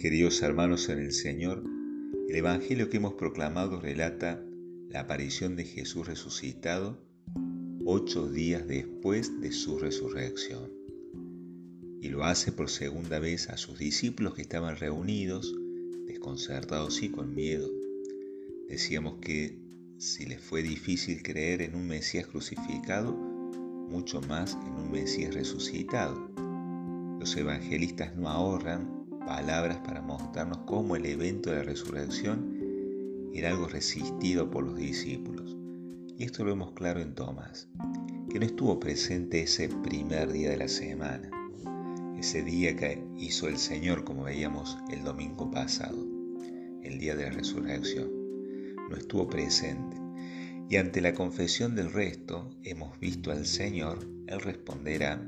queridos hermanos en el Señor, el Evangelio que hemos proclamado relata la aparición de Jesús resucitado ocho días después de su resurrección. Y lo hace por segunda vez a sus discípulos que estaban reunidos, desconcertados y con miedo. Decíamos que si les fue difícil creer en un Mesías crucificado, mucho más en un Mesías resucitado. Los evangelistas no ahorran palabras para mostrarnos cómo el evento de la resurrección era algo resistido por los discípulos. Y esto lo vemos claro en Tomás, que no estuvo presente ese primer día de la semana, ese día que hizo el Señor como veíamos el domingo pasado, el día de la resurrección. No estuvo presente. Y ante la confesión del resto, hemos visto al Señor, Él responderá,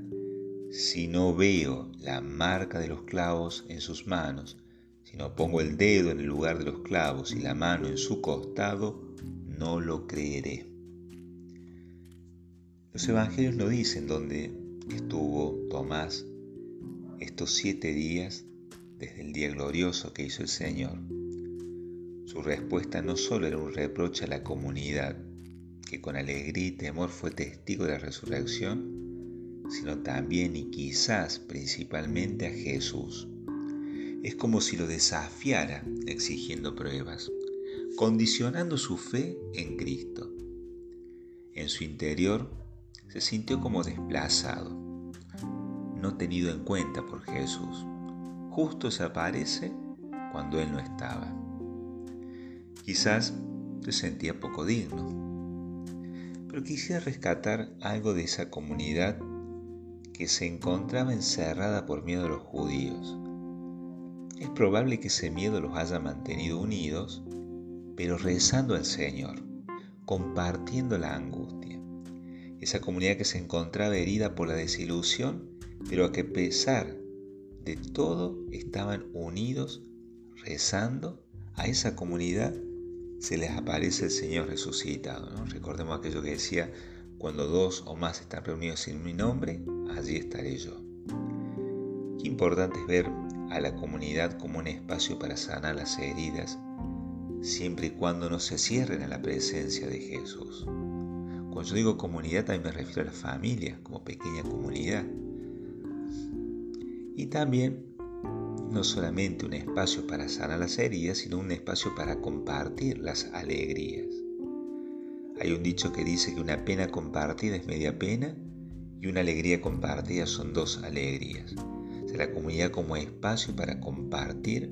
si no veo la marca de los clavos en sus manos, si no pongo el dedo en el lugar de los clavos y la mano en su costado, no lo creeré. Los evangelios no dicen dónde estuvo Tomás estos siete días desde el día glorioso que hizo el Señor. Su respuesta no solo era un reproche a la comunidad, que con alegría y temor fue testigo de la resurrección, sino también y quizás principalmente a Jesús. Es como si lo desafiara exigiendo pruebas, condicionando su fe en Cristo. En su interior se sintió como desplazado, no tenido en cuenta por Jesús. Justo se aparece cuando Él no estaba. Quizás se sentía poco digno, pero quisiera rescatar algo de esa comunidad que se encontraba encerrada por miedo a los judíos. Es probable que ese miedo los haya mantenido unidos, pero rezando al Señor, compartiendo la angustia. Esa comunidad que se encontraba herida por la desilusión, pero a que pesar de todo estaban unidos rezando, a esa comunidad se les aparece el Señor resucitado. Recordemos aquello que decía, cuando dos o más están reunidos en mi nombre, allí estaré yo. Qué importante es ver a la comunidad como un espacio para sanar las heridas, siempre y cuando no se cierren a la presencia de Jesús. Cuando yo digo comunidad también me refiero a la familia, como pequeña comunidad. Y también no solamente un espacio para sanar las heridas, sino un espacio para compartir las alegrías. Hay un dicho que dice que una pena compartida es media pena y una alegría compartida son dos alegrías. la comunidad como espacio para compartir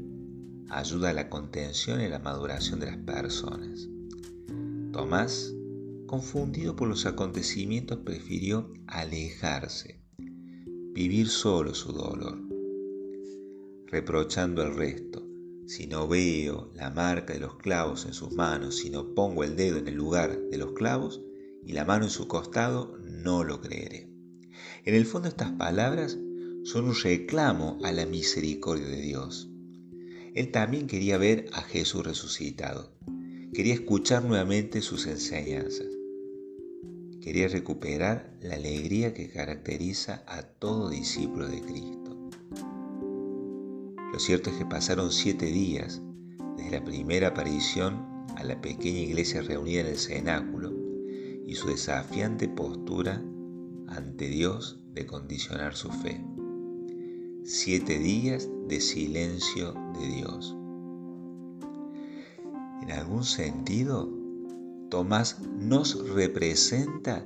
ayuda a la contención y la maduración de las personas. Tomás, confundido por los acontecimientos, prefirió alejarse, vivir solo su dolor, reprochando al resto si no veo la marca de los clavos en sus manos, si no pongo el dedo en el lugar de los clavos y la mano en su costado, no lo creeré. En el fondo estas palabras son un reclamo a la misericordia de Dios. Él también quería ver a Jesús resucitado. Quería escuchar nuevamente sus enseñanzas. Quería recuperar la alegría que caracteriza a todo discípulo de Cristo. Lo cierto es que pasaron siete días desde la primera aparición a la pequeña iglesia reunida en el cenáculo y su desafiante postura ante Dios de condicionar su fe. Siete días de silencio de Dios. En algún sentido, Tomás nos representa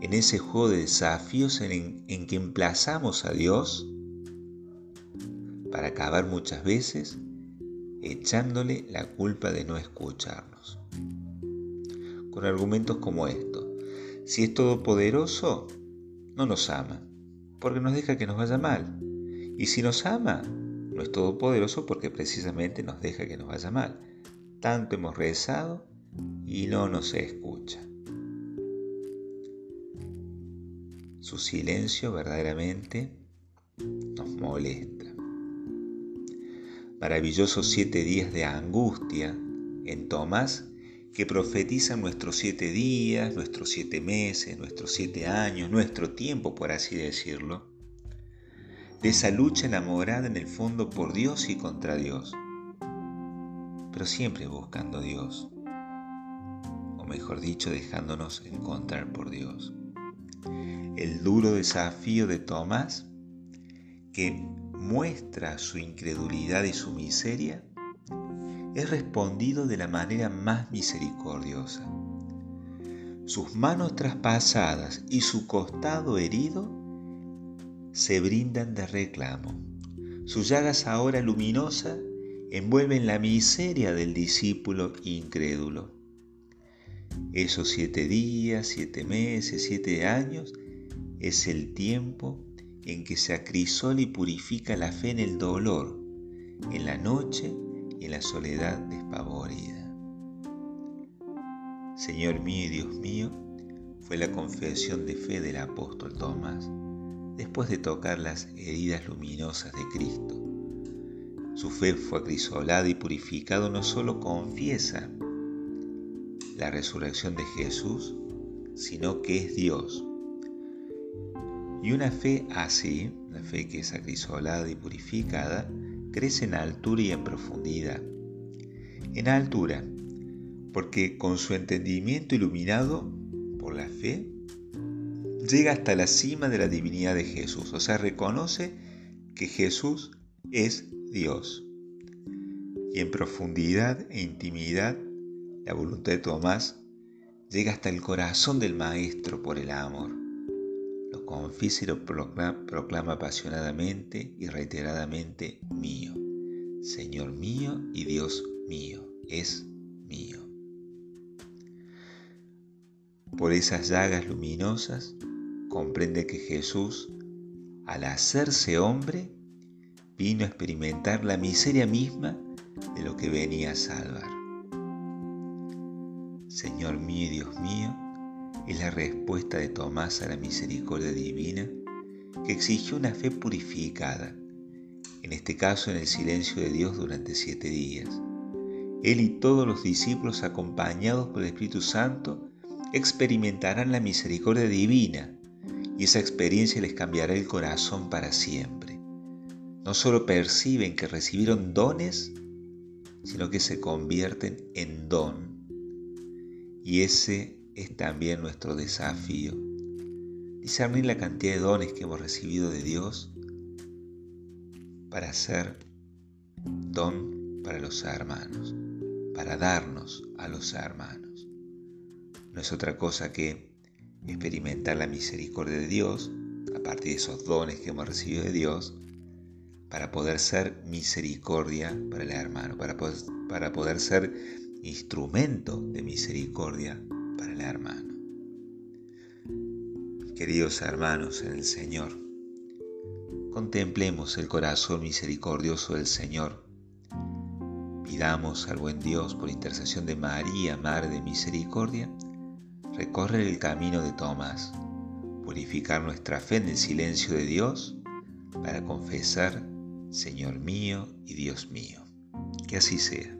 en ese juego de desafíos en, en que emplazamos a Dios para acabar muchas veces echándole la culpa de no escucharnos. Con argumentos como estos, si es todopoderoso, no nos ama, porque nos deja que nos vaya mal. Y si nos ama, no es todopoderoso porque precisamente nos deja que nos vaya mal. Tanto hemos rezado y no nos escucha. Su silencio verdaderamente nos molesta maravillosos siete días de angustia en Tomás que profetizan nuestros siete días, nuestros siete meses, nuestros siete años, nuestro tiempo, por así decirlo. de esa lucha enamorada en el fondo por Dios y contra Dios, pero siempre buscando Dios, o mejor dicho, dejándonos encontrar por Dios. El duro desafío de Tomás, que muestra su incredulidad y su miseria, es respondido de la manera más misericordiosa. Sus manos traspasadas y su costado herido se brindan de reclamo. Sus llagas ahora luminosas envuelven la miseria del discípulo incrédulo. Esos siete días, siete meses, siete años es el tiempo en que se acrisola y purifica la fe en el dolor, en la noche y la soledad despavorida. Señor mío y Dios mío, fue la confesión de fe del apóstol Tomás, después de tocar las heridas luminosas de Cristo. Su fe fue acrisolada y purificado no solo confiesa la resurrección de Jesús, sino que es Dios. Y una fe así, una fe que es acrisolada y purificada, crece en altura y en profundidad. En altura, porque con su entendimiento iluminado por la fe, llega hasta la cima de la divinidad de Jesús, o sea, reconoce que Jesús es Dios. Y en profundidad e intimidad, la voluntad de Tomás llega hasta el corazón del Maestro por el amor. Lo y lo proclama apasionadamente y reiteradamente mío. Señor mío y Dios mío, es mío. Por esas llagas luminosas comprende que Jesús, al hacerse hombre, vino a experimentar la miseria misma de lo que venía a salvar. Señor mío y Dios mío, es la respuesta de Tomás a la misericordia divina que exigió una fe purificada, en este caso en el silencio de Dios durante siete días. Él y todos los discípulos acompañados por el Espíritu Santo experimentarán la misericordia divina y esa experiencia les cambiará el corazón para siempre. No solo perciben que recibieron dones, sino que se convierten en don. Y ese es también nuestro desafío. Discernir la cantidad de dones que hemos recibido de Dios para ser don para los hermanos, para darnos a los hermanos no es otra cosa que experimentar la misericordia de Dios a partir de esos dones que hemos recibido de Dios para poder ser misericordia para el hermano, para poder, para poder ser instrumento de misericordia para el hermano. Queridos hermanos en el Señor, contemplemos el corazón misericordioso del Señor. Pidamos al buen Dios por intercesión de María, Madre de Misericordia, recorrer el camino de Tomás, purificar nuestra fe en el silencio de Dios para confesar, Señor mío y Dios mío. Que así sea.